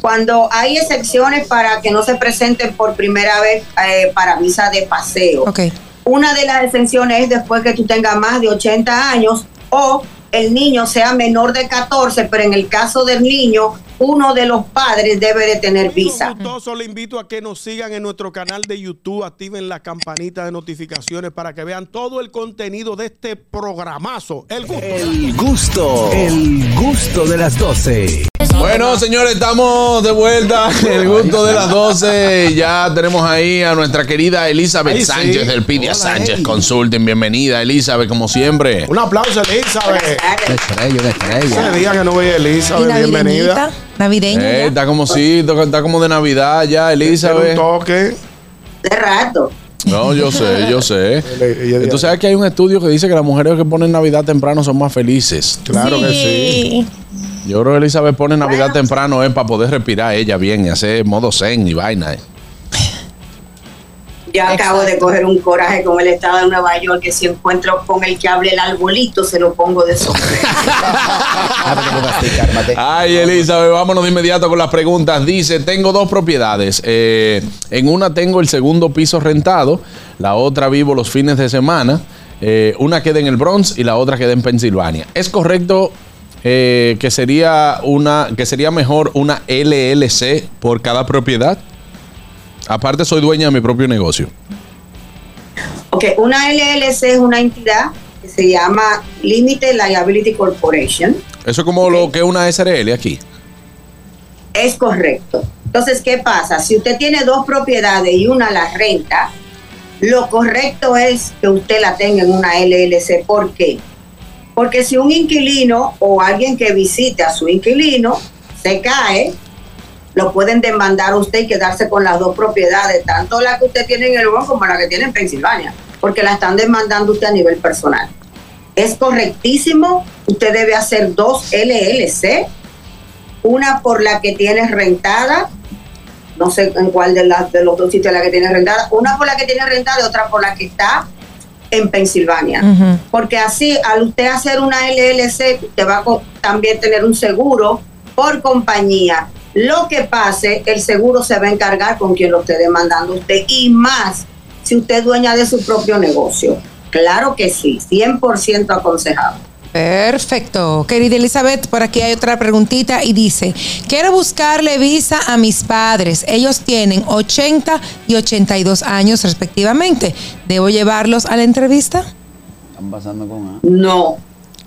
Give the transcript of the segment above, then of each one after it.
cuando hay excepciones para que no se presenten por primera vez eh, para visa de paseo. Ok. Una de las exenciones es después que tú tengas más de 80 años o el niño sea menor de 14, pero en el caso del niño, uno de los padres debe de tener visa. Gustoso, le invito a que nos sigan en nuestro canal de YouTube, activen la campanita de notificaciones para que vean todo el contenido de este programazo. El gusto. El gusto, el gusto de las 12. Bueno, señores, estamos de vuelta. El gusto de las 12. Ya tenemos ahí a nuestra querida Elizabeth Ahí sí. Sánchez del Pidia Hola, Sánchez Eli. Consulting. Bienvenida, Elizabeth, como siempre. Un aplauso, Elizabeth. Una estrella, una estrella. Ese día que no veía Elizabeth, bienvenida. navideñita, navideña. Eh, está como sí, está como de Navidad ya, Tiene un Elizabeth. toque. De rato. No, yo sé, yo sé. Tú sabes que hay un estudio que dice que las mujeres que ponen Navidad temprano son más felices. Claro que sí. Yo creo que Elizabeth pone Navidad temprano es para poder respirar ella bien y hacer modo zen y vaina. eh. Yo acabo de coger un coraje con el estado de Nueva York que si encuentro con el que hable el arbolito se lo pongo de sombrero. Ah. Ay, Elizabeth, vámonos de inmediato con las preguntas. Dice, tengo dos propiedades. Eh, en una tengo el segundo piso rentado, la otra vivo los fines de semana. Eh, una queda en el Bronx y la otra queda en Pensilvania. ¿Es correcto eh, que sería una que sería mejor una LLC por cada propiedad? Aparte, soy dueña de mi propio negocio. Ok, una LLC es una entidad que se llama Limited Liability Corporation. Eso es como lo que es una SRL aquí. Es correcto. Entonces, ¿qué pasa? Si usted tiene dos propiedades y una la renta, lo correcto es que usted la tenga en una LLC. ¿Por qué? Porque si un inquilino o alguien que visite a su inquilino se cae, lo pueden demandar a usted y quedarse con las dos propiedades, tanto la que usted tiene en el Bronx como la que tiene en Pensilvania, porque la están demandando usted a nivel personal. Es correctísimo, usted debe hacer dos LLC, una por la que tienes rentada, no sé en cuál de, las de los dos sitios la que tienes rentada, una por la que tienes rentada y otra por la que está en Pensilvania. Porque así, al usted hacer una LLC, usted va a también tener un seguro por compañía. Lo que pase, el seguro se va a encargar con quien lo esté demandando usted y más si usted es dueña de su propio negocio. Claro que sí, 100% aconsejado. Perfecto. Querida Elizabeth, por aquí hay otra preguntita y dice, quiero buscarle visa a mis padres. Ellos tienen 80 y 82 años respectivamente. ¿Debo llevarlos a la entrevista? Están pasando con A. No,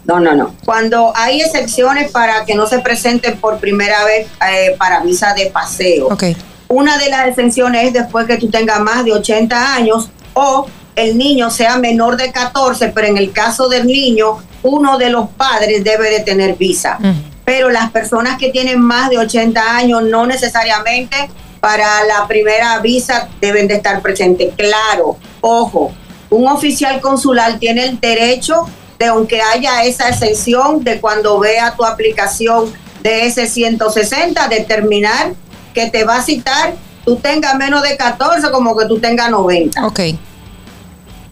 no, no, no. Cuando hay excepciones para que no se presenten por primera vez eh, para visa de paseo. Ok. Una de las exenciones es después que tú tengas más de 80 años o el niño sea menor de 14, pero en el caso del niño, uno de los padres debe de tener visa. Pero las personas que tienen más de 80 años no necesariamente para la primera visa deben de estar presentes. Claro, ojo, un oficial consular tiene el derecho de, aunque haya esa exención, de cuando vea tu aplicación de ese 160, determinar que te va a citar, tú tengas menos de 14 como que tú tengas 90 Ok.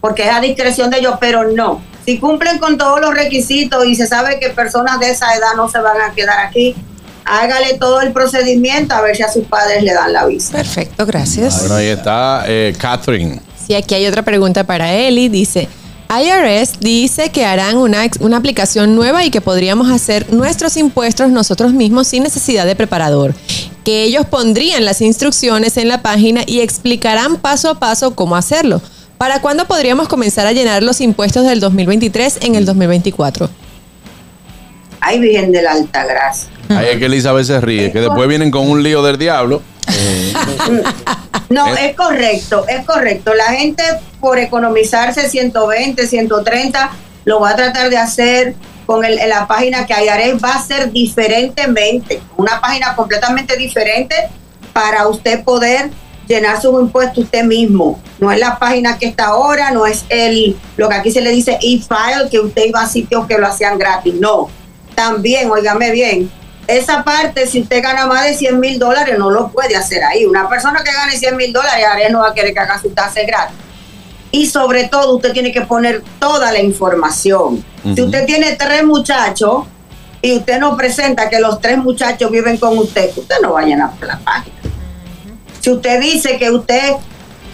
porque es a discreción de ellos, pero no. Si cumplen con todos los requisitos y se sabe que personas de esa edad no se van a quedar aquí, hágale todo el procedimiento a ver si a sus padres le dan la visa. Perfecto, gracias. Bueno, ahí está eh, Catherine. Sí, aquí hay otra pregunta para Eli. Dice, IRS dice que harán una, una aplicación nueva y que podríamos hacer nuestros impuestos nosotros mismos sin necesidad de preparador. Que ellos pondrían las instrucciones en la página y explicarán paso a paso cómo hacerlo. ¿Para cuándo podríamos comenzar a llenar los impuestos del 2023 en el 2024? Ay, Virgen de la Alta Gracia. Ahí es que Elizabeth se ríe, que después vienen con un lío del diablo. No, Eh. es correcto, es correcto. La gente por economizarse 120, 130, lo va a tratar de hacer con el, en la página que IRS va a ser diferentemente, una página completamente diferente para usted poder llenar sus impuestos usted mismo. No es la página que está ahora, no es el lo que aquí se le dice e-file, que usted iba a sitios que lo hacían gratis. No. También, óigame bien, esa parte, si usted gana más de 100 mil dólares, no lo puede hacer ahí. Una persona que gane 100 mil dólares, IRS no va a querer que haga su tasa gratis. Y sobre todo, usted tiene que poner toda la información. Si usted tiene tres muchachos, y usted no presenta que los tres muchachos viven con usted, usted no va a la página. Si usted dice que usted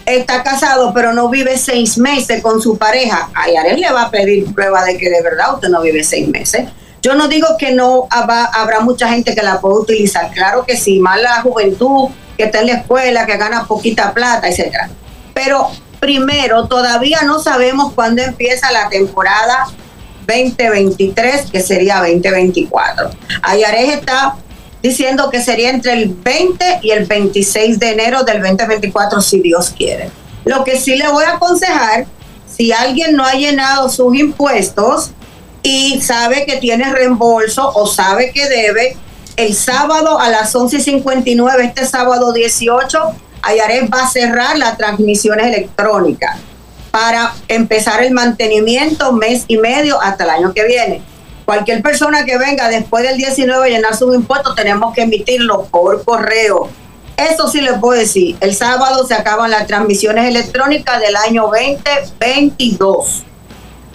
está casado pero no vive seis meses con su pareja, a Yares le va a pedir prueba de que de verdad usted no vive seis meses. Yo no digo que no habrá mucha gente que la pueda utilizar, claro que sí, más la juventud que está en la escuela, que gana poquita plata, etcétera. Pero primero, todavía no sabemos cuándo empieza la temporada 2023, que sería 2024. Ayares está diciendo que sería entre el 20 y el 26 de enero del 2024, si Dios quiere. Lo que sí le voy a aconsejar, si alguien no ha llenado sus impuestos y sabe que tiene reembolso o sabe que debe, el sábado a las 11.59, este sábado 18, Ayares va a cerrar las transmisiones electrónicas para empezar el mantenimiento mes y medio hasta el año que viene. Cualquier persona que venga después del 19 a llenar sus impuestos, tenemos que emitirlo por correo. Eso sí les puedo decir. El sábado se acaban las transmisiones electrónicas del año 2022.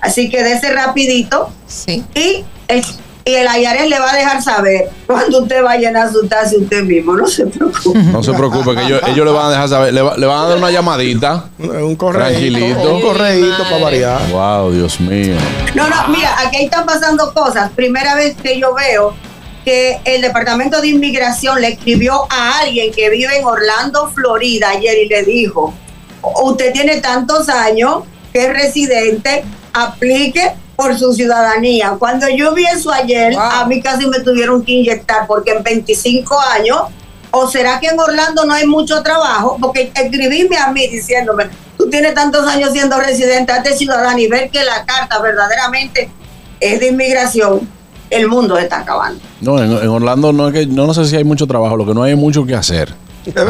Así que dése rapidito Sí. y el, y el Ayares le va a dejar saber cuando usted va a su taxi usted mismo. No se preocupe. No se preocupe, que ellos, ellos le van a dejar saber, le, va- le van a dar una llamadita. Un correíto. Tranquilito. Un correíto para variar. Wow, Dios mío. No, no, mira, aquí están pasando cosas. Primera vez que yo veo que el Departamento de Inmigración le escribió a alguien que vive en Orlando, Florida, ayer y le dijo, usted tiene tantos años que es residente, aplique por su ciudadanía. Cuando yo vi eso ayer, Wow. a mí casi me tuvieron que inyectar porque en 25 años, o será que en Orlando no hay mucho trabajo, porque escribirme a mí diciéndome, tú tienes tantos años siendo residente, hazte ciudadano y ver que la carta verdaderamente es de inmigración, el mundo se está acabando. No, en, en Orlando no es que no, no sé si hay mucho trabajo, lo que no hay es mucho que hacer.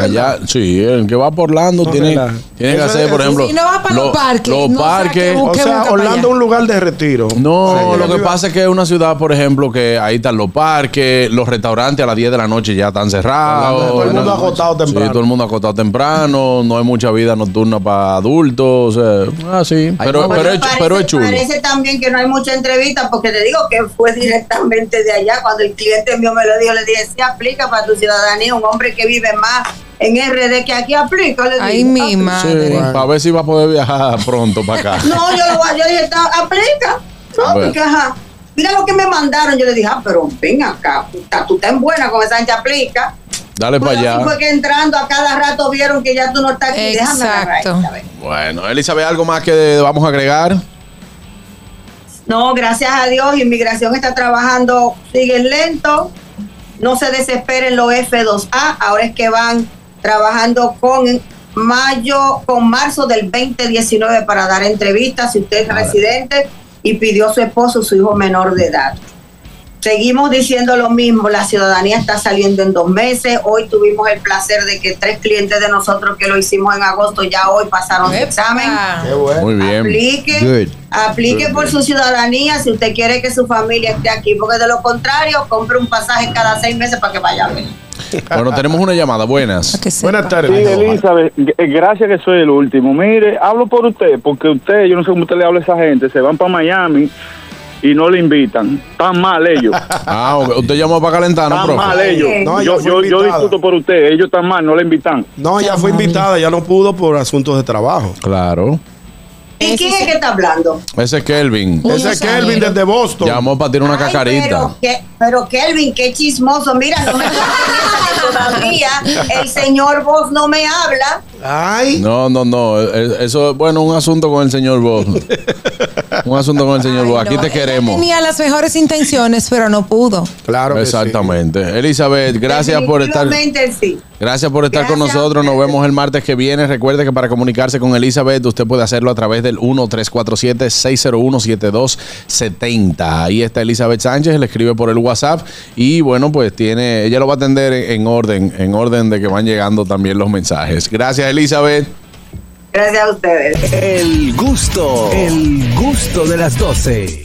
Allá, sí, el que va por Orlando No, tiene, tiene que hacer, es- por ejemplo. Si no va para los lo- parques, Los no parques. O sea, Orlando es un lugar de retiro. No, O sea, lo que pasa es que es una ciudad, por ejemplo, que ahí están los parques, los restaurantes a las 10 de la noche ya están cerrados. Todo el mundo ¿no? acostado temprano. Sí, todo el mundo acostado temprano, no hay mucha vida nocturna para adultos. o sea, ah, sí, pero, pero, me es, parece, pero es chulo. Parece también que no hay mucha entrevista, porque te digo que fue directamente de allá. Cuando el cliente mío me lo dijo, le dije, sí aplica para tu ciudadanía, un hombre que vive más en RD que aquí aplica. Le Ay, mi "Aplica". Sí, para ver si va a poder viajar pronto para acá. No, yo lo voy a- yo dije, "Está- aplica. No, Bueno. porque ajá. Mira lo que me mandaron. Yo le dije, ah, pero ven acá, puta, tú estás buena con esa gente aplica. Dale para allá. fue que entrando a cada rato vieron que ya tú no estás aquí. Déjame agarrar Exacto. esta, a ver. Bueno, Elizabeth, ¿algo más que vamos a agregar? No, gracias a Dios, inmigración está trabajando, siguen lento, no se desesperen los F2A, ahora es que van trabajando con mayo, con marzo del 2019 para dar entrevistas, si usted es residente y pidió a su esposo, su hijo menor de edad. Seguimos diciendo lo mismo, la ciudadanía está saliendo en dos meses. Hoy tuvimos el placer de que tres clientes de nosotros que lo hicimos en agosto ya hoy pasaron su examen. Qué bueno. Muy bien. Aplique, Good. aplique por su ciudadanía si usted quiere que su familia esté aquí, porque de lo contrario, compre un pasaje cada seis meses para que vaya a ver. Bueno, tenemos una llamada. Buenas. Buenas tardes. Sí, Elizabeth, eh, gracias que soy el último. Mire, hablo por usted, porque usted, yo no sé cómo usted le habla a esa gente, se van para Miami y no le invitan. Están mal ellos. Ah, usted llamó para calentarnos, Están mal ellos. No, yo, ella yo, yo discuto por usted, ellos están mal, no le invitan. No, ya fue invitada, ya no pudo por asuntos de trabajo. Claro. ¿Y quién es que está hablando? Ese es Kelvin. Uy, Ese es. Kelvin desde Boston. Llamó para tirar una Ay, cacarita. Pero, que- pero Kelvin, qué chismoso. Mira, no me todavía el señor Vos no me habla. Ay. No, no, no. eh, Eso es, bueno, un asunto con el señor Boss. un asunto con el señor Ay, Boss. Aquí no, te ella queremos. Tenía las mejores intenciones, pero no pudo. Claro que sí. Exactamente. Elizabeth, gracias por estar. Sí. Gracias por estar con Gracias nosotros. Nos vemos el martes que viene. Recuerde que para comunicarse con Elizabeth, usted puede hacerlo a través del 1-347-601-7270. Ahí está Elizabeth Sánchez, le escribe por el WhatsApp. Y bueno, pues tiene, ella lo va a atender en, en orden, en orden de que van llegando también los mensajes. Gracias, Elizabeth. Gracias a ustedes. El gusto, el gusto de las 12.